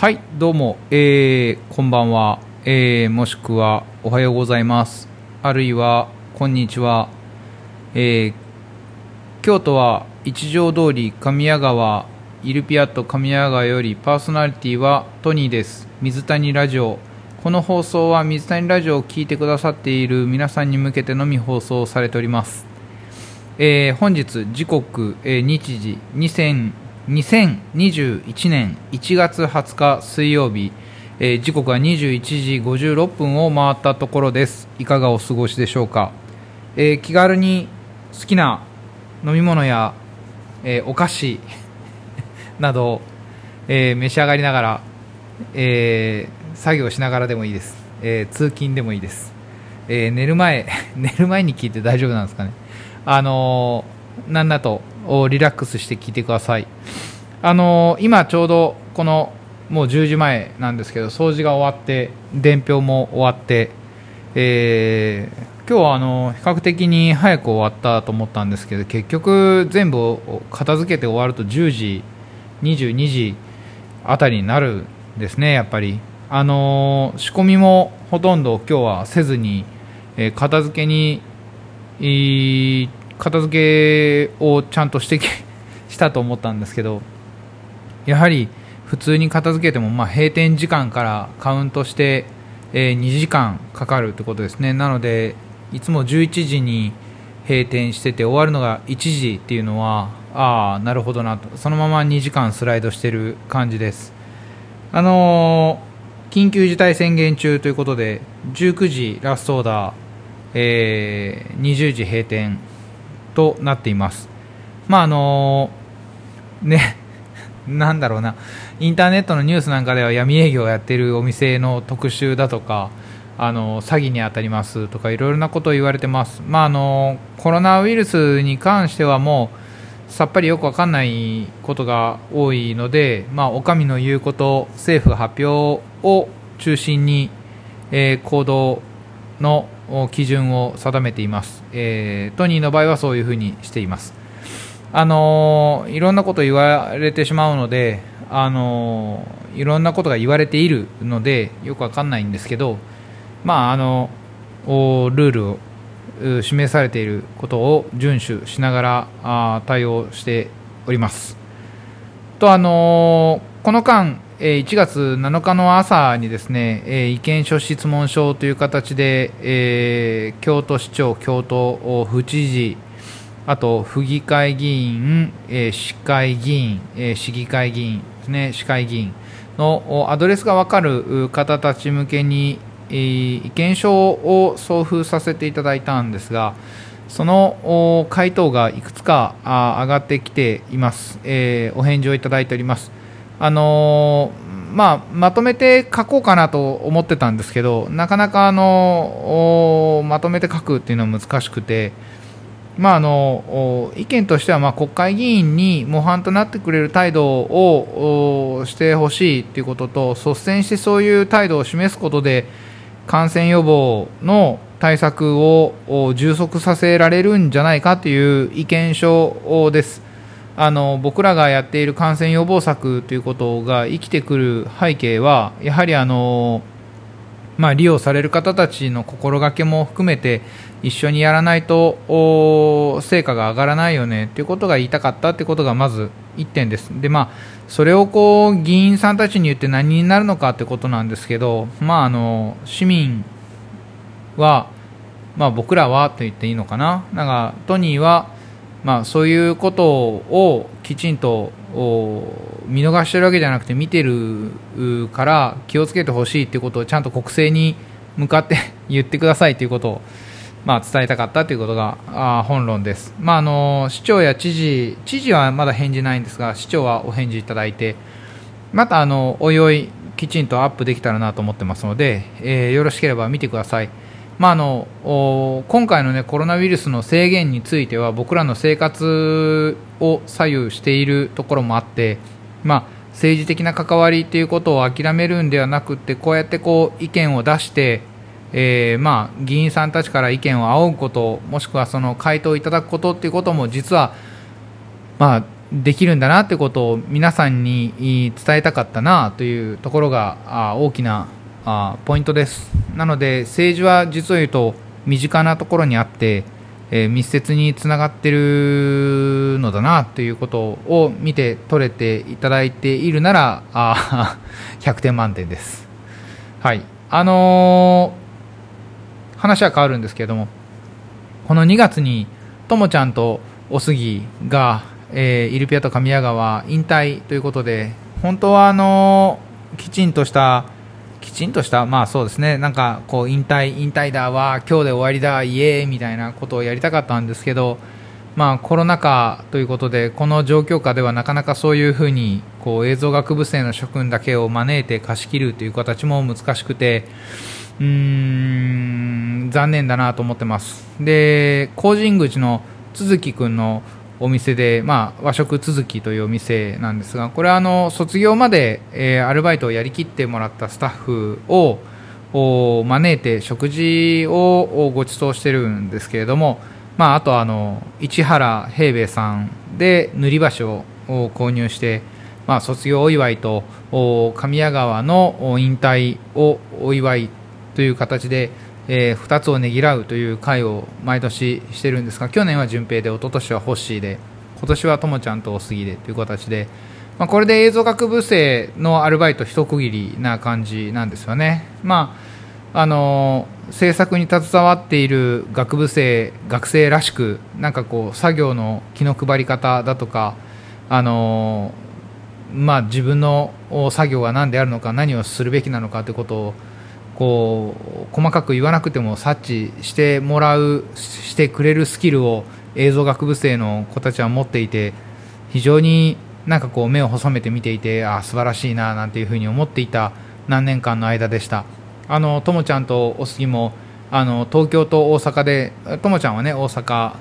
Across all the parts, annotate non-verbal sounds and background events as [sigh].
はいどうも、えー、こんばんは、えー、もしくはおはようございます。あるいはこんにちは、えー、京都は一条通り神谷川イルピアット神谷川よりパーソナリティはトニーです。水谷ラジオ。この放送は水谷ラジオを聴いてくださっている皆さんに向けてのみ放送されております。えー、本日時刻、えー、日時2 2021年1月20日水曜日、えー、時刻は21時56分を回ったところです。いかがお過ごしでしょうか、えー、気軽に好きな飲み物や、えー、お菓子 [laughs] など、え召し上がりながら、え作業しながらでもいいです、え通勤でもいいです、え寝る前 [laughs] 寝る前に聞いて大丈夫なんですかね。あのなんだとリラックスして聞いてください。あの今ちょうどこのもう10時前なんですけど掃除が終わって伝票も終わって、えー、今日はあの比較的に早く終わったと思ったんですけど結局全部片付けて終わると10時22時あたりになるんですねやっぱり。あの仕込みもほとんど今日はせずに、えー、片付けに片付けをちゃんとして [laughs] したと思ったんですけどやはり普通に片付けても、まあ、閉店時間からカウントして、えー、2時間かかるということですね。なのでいつも11時に閉店してて終わるのが1時っていうのはああなるほどなと。そのまま2時間スライドしてる感じです。あのー、緊急事態宣言中ということで19時ラストオーダー、えー、20時閉店となっています。まああのね、[laughs] なんだろうな、インターネットのニュースなんかでは闇営業をやっているお店の特集だとか、あの詐欺に当たりますとかいろいろなことを言われてます、まあ、あのコロナウイルスに関してはもうさっぱりよく分かんないことが多いので、まあ、お上の言うこと政府発表を中心に、えー、行動の基準を定めています、えー、トニーの場合はそういうふうにしています。あのいろんなこと言われてしまうのであのいろんなことが言われているのでよくわかんないんですけどまああのルールを示されていることを遵守しながらあ対応しております。とあのこの間1月7日の朝にですね意見書質問書という形で、えー、京都市長、京都府知事あと府議会議員、えー、市会議員、えー、市議会議員ですね市会議員のアドレスが分かる方たち向けに、えー、意見書を送付させていただいたんですがその回答がいくつか上がってきています、えー、お返事をいただいております。あのまあ、まとめて書こうかなと思ってたんですけどなかなかあのまとめて書くっていうのは難しくて、まあ、あの意見としてはま国会議員に模範となってくれる態度をしてほしいということと率先してそういう態度を示すことで感染予防の対策を充足させられるんじゃないかという意見書です。あの僕らがやっている感染予防策ということが生きてくる背景はやはりあの、まあ、利用される方たちの心がけも含めて一緒にやらないと成果が上がらないよねということが言いたかったということがまず1点です。でまあそれをこう議員さんたちに言って何になるのかということなんですけど、まあ、あの市民は、まあ、僕らはと言っていいのかななんかトニーはまあ、そういうことをきちんと見逃してるわけじゃなくて見てるから気をつけてほしいということをちゃんと国政に向かって言ってくださいということを、まあ、伝えたかったということがあ本論です、まあ、あの市長や知事知事はまだ返事ないんですが市長はお返事いただいてまたあのおいおいきちんとアップできたらなと思ってますので、えー、よろしければ見てください。まあ、あの今回の、ね、コロナウイルスの制限については僕らの生活を左右しているところもあって、まあ、政治的な関わりということを諦めるんではなくてこうやってこう意見を出して、えー、まあ、議員さんたちから意見を仰ぐこともしくはその回答いただくことということも実は、まあ、できるんだなってことを皆さんに伝えたかったなというところが大きなあポイントです。なので政治は実を言うと身近なところにあって、えー、密接につながっているのだなということを見て取れていただいているならあ [laughs] 100点満点です。はい。あのー、話は変わるんですけれどもこの2月にともちゃんとおすぎが、えー、イルピアと神谷川引退ということで本当はあのー、きちんとしたきちんとした、まあそうですね、なんかこう引退、引退だわ、今日で終わりだ、イエーイみたいなことをやりたかったんですけど、まあコロナ禍ということで、この状況下ではなかなかそういうふうにこう映像学部生の諸君だけを招いて貸し切るという形も難しくて、うーん、残念だなと思ってます。で、工人口の都築君のお店で、まあ、和食続きというお店なんですがこれはあの卒業まで、えー、アルバイトをやりきってもらったスタッフを招いて食事をご馳走してるんですけれども、まあ、あとあの市原平兵衛さんで塗り箸を購入して、まあ、卒業お祝いと神谷川の引退をお祝いという形でえー、2つをねぎらうという会を毎年してるんですが去年は順平で一昨年はホッシーで今年はともちゃんとおすぎでという形で、まあ、これで映像学部生のアルバイト一区切りな感じなんですよね。まああの制作に携わっている学部生学生らしくなんかこう作業の気の配り方だとかあのまあ、自分の作業は何であるのか何をするべきなのかということをこう細かく言わなくても察知してもらうしてくれるスキルを映像学部生の子たちは持っていて非常になんかこう目を細めて見ていてあ素晴らしいななんていうふうに思っていた何年間の間でしたあのともちゃんとおすぎもあの東京と大阪でともちゃんはね大阪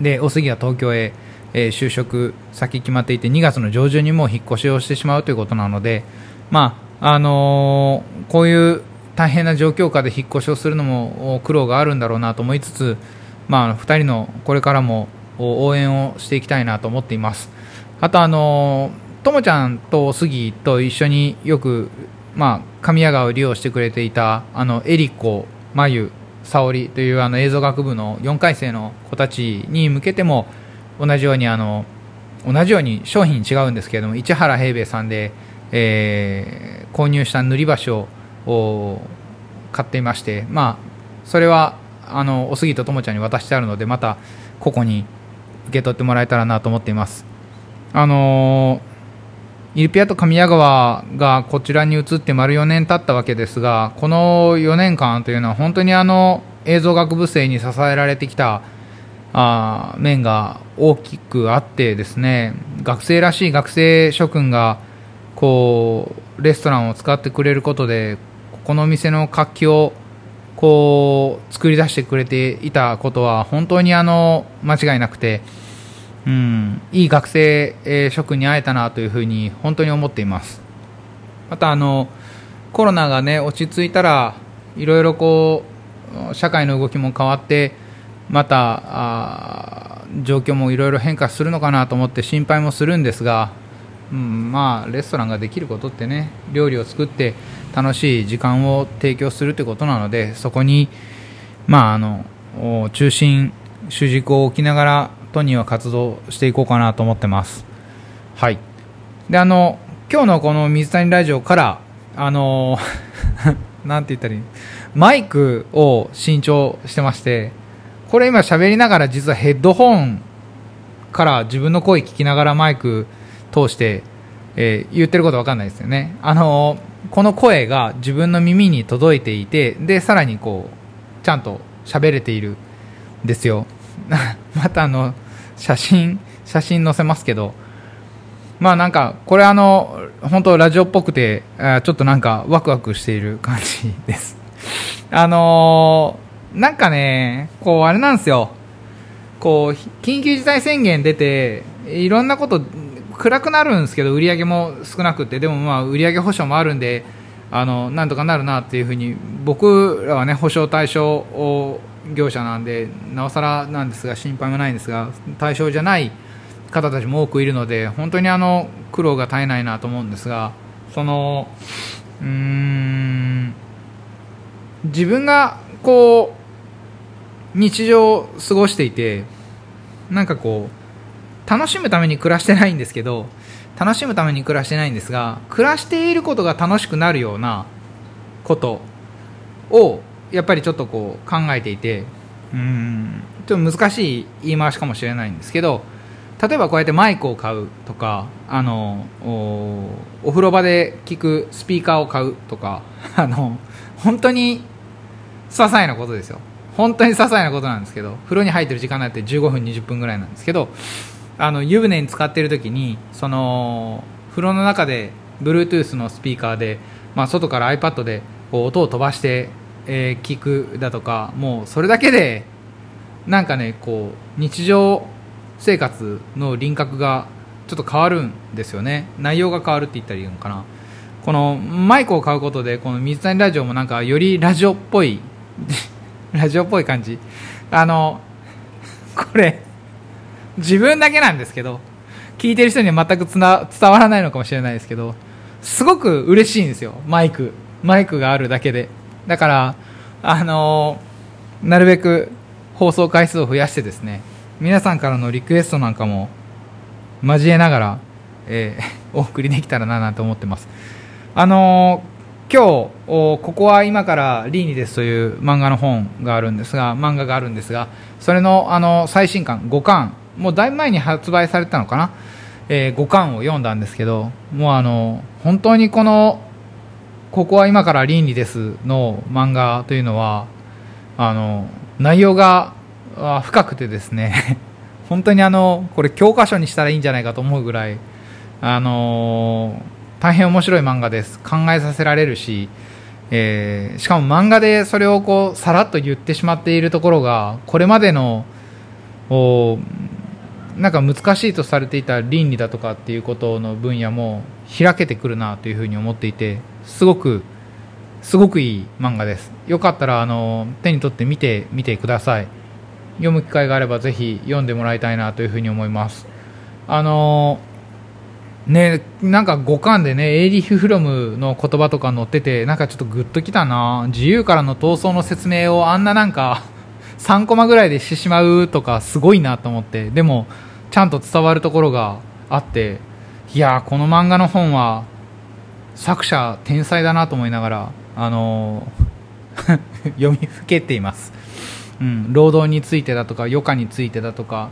でおすぎは東京へ、えー、就職先決まっていて2月の上旬にも引っ越しをしてしまうということなのでまああのー、こういう大変な状況下で引っ越しをするのも苦労があるんだろうなと思いつつ、まあ、2人のこれからも応援をしていきたいなと思っています。あとあのともちゃんと杉と一緒によく、まあ、神谷川を利用してくれていたあのエリコ、真由、沙織というあの映像学部の4回生の子たちに向けても同じようにあの同じように商品違うんですけれども市原平兵衛さんで、えー、購入した塗り箸をを買っていまして、まあ、それはあのおすぎとともちゃんに渡してあるのでまた個々に受け取ってもらえたらなと思っています。あのイルピアと神谷川がこちらに移って丸4年経ったわけですがこの4年間というのは本当にあの映像学部生に支えられてきたあ面が大きくあってですね学生らしい学生諸君がこうレストランを使ってくれることでこの店の活気をこう作り出してくれていたことは本当にあの間違いなくて、うん、いい学生、えー、諸君に会えたなというふうに本当に思っています。またあのコロナがね落ち着いたらいろいろこう社会の動きも変わってまたあ状況もいろいろ変化するのかなと思って心配もするんですがうん、まあレストランができることってね料理を作って楽しい時間を提供するということなのでそこにまああの中心主軸を置きながらトニーは活動していこうかなと思ってます。はい。であの今日のこの水谷ラジオからあの [laughs] なんて言ったらいい？マイクを新調してましてこれ今喋りながら実はヘッドホンから自分の声聞きながらマイク通して、えー、言ってること分かんないですよね。あのこの声が自分の耳に届いていてでさらにこうちゃんと喋れているんですよ。[laughs] またあの写真写真載せますけど。まあなんかこれあの本当ラジオっぽくてちょっとなんかワクワクしている感じ [laughs] です。あのー、なんかねこうあれなんですよ。こう緊急事態宣言出ていろんなこと暗くなるんですけど売り上げも少なくてでもまあ売上保証もあるんであのなんとかなるなっていうふうに僕らはね保証対象業者なんでなおさらなんですが心配もないんですが対象じゃない方たちも多くいるので本当にあの苦労が絶えないなと思うんですがそのうーん自分がこう日常を過ごしていてなんかこう楽しむために暮らしてないんですけど楽しむために暮らしてないんですが暮らしていることが楽しくなるようなことをやっぱりちょっとこう考えていてうんちょっと難しい言い回しかもしれないんですけど例えばこうやってマイクを買うとかあのお風呂場で聞くスピーカーを買うとか [laughs] あの本当に些細なことですよ。本当に些細なことなんですけど風呂に入ってる時間なんて15分20分ぐらいなんですけどあの湯船に使っている時にその風呂の中で Bluetooth のスピーカーで、まあ、外から iPad でこう音を飛ばして、えー、聞くだとかもうそれだけでなんかねこう日常生活の輪郭がちょっと変わるんですよね。内容が変わるって言ったらいいのかな。このマイクを買うことでこの水谷ラジオもなんかよりラジオっぽい [laughs] ラジオっぽい感じ。あのこれ自分だけなんですけど聞いてる人には全くつな伝わらないのかもしれないですけどすごく嬉しいんですよマイク。マイクがあるだけで。だからあのなるべく放送回数を増やしてですね皆さんからのリクエストなんかも交えながら、えー、[laughs] お送りできたらななんて思ってます。あのー、今日ここは今からリーニですという漫画の本があるんですが漫画があるんですがそれのあの最新刊5巻もうだいぶ前に発売されたのかな、えー、5巻を読んだんですけどもうあの本当にこのここは今から倫理ですの漫画というのはあの内容が深くてですね [laughs] 本当にあのこれ教科書にしたらいいんじゃないかと思うぐらいあの大変面白い漫画です。考えさせられるし、えー、しかも漫画でそれをこうさらっと言ってしまっているところがこれまでのなんか難しいとされていた倫理だとかっていうことの分野も開けてくるなというふうに思っていてすごくすごくいい漫画です。よかったらあの手に取って見てみてください。読む機会があればぜひ読んでもらいたいなというふうに思います。あのねなんか五感でねエイリヒ・フロムの言葉とか載っててなんかちょっとグッときたな。自由からの闘争の説明をあんななんか3コマぐらいでしてしまうとかすごいなと思ってでもちゃんと伝わるところがあっていやこの漫画の本は作者天才だなと思いながらあの [laughs] 読みふけています、うん、労働についてだとか余暇についてだとか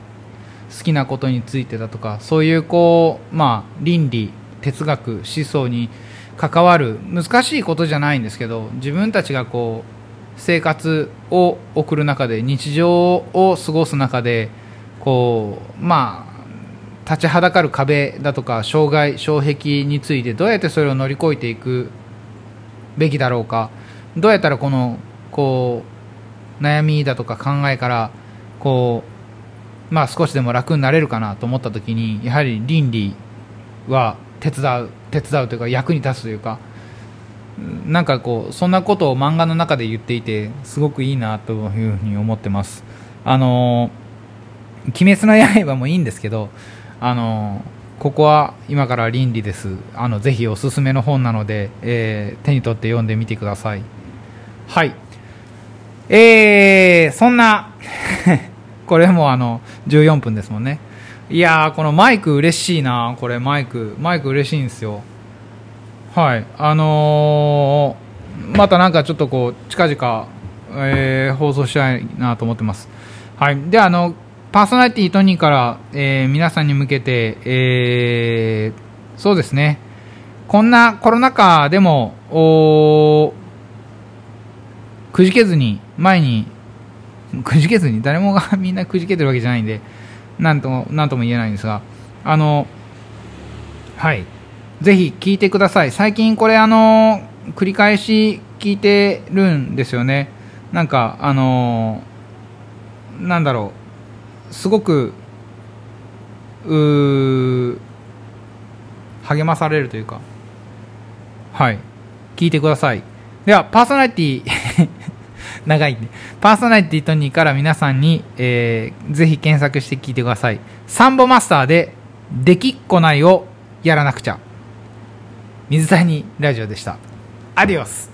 好きなことについてだとかそういうこう、まあ、倫理哲学思想に関わる難しいことじゃないんですけど自分たちがこう生活を送る中で日常を過ごす中でこうまあ立ちはだかる壁だとか障害障壁についてどうやってそれを乗り越えていくべきだろうかどうやったらこのこう悩みだとか考えからこうまあ少しでも楽になれるかなと思った時にやはり倫理は手伝う手伝うというか役に立つというかなんかこうそんなことを漫画の中で言っていてすごくいいなというふうに思ってます。あの「鬼滅の刃」もいいんですけどあのここは今から倫理です。あのぜひおすすめの本なので、えー、手に取って読んでみてください。はい。えー、そんな [laughs] これもあの14分ですもんね。いやーこのマイク嬉しいな。これマイクマイク嬉しいんですよ。はい。あのー、またなんかちょっとこう近々、えー、放送したいなと思ってます。はい。であのパーソナリティトニーから、えー、皆さんに向けて、えー、そうですね。こんなコロナ禍でもくじけずに前にくじけずに誰もがみんなくじけてるわけじゃないんでなんとなんとも言えないんですがあのはい。ぜひ聞いてください。最近これあの繰り返し聞いてるんですよね。なんかあのなんだろう。すごくう励まされるというか。はい。聞いてください。ではパーソナリティ [laughs] 長いんでパーソナリティトニーから皆さんに、えー、ぜひ検索して聞いてください。サンボマスターで「できっこない」をやらなくちゃ。水谷ラジオでした。アディオス。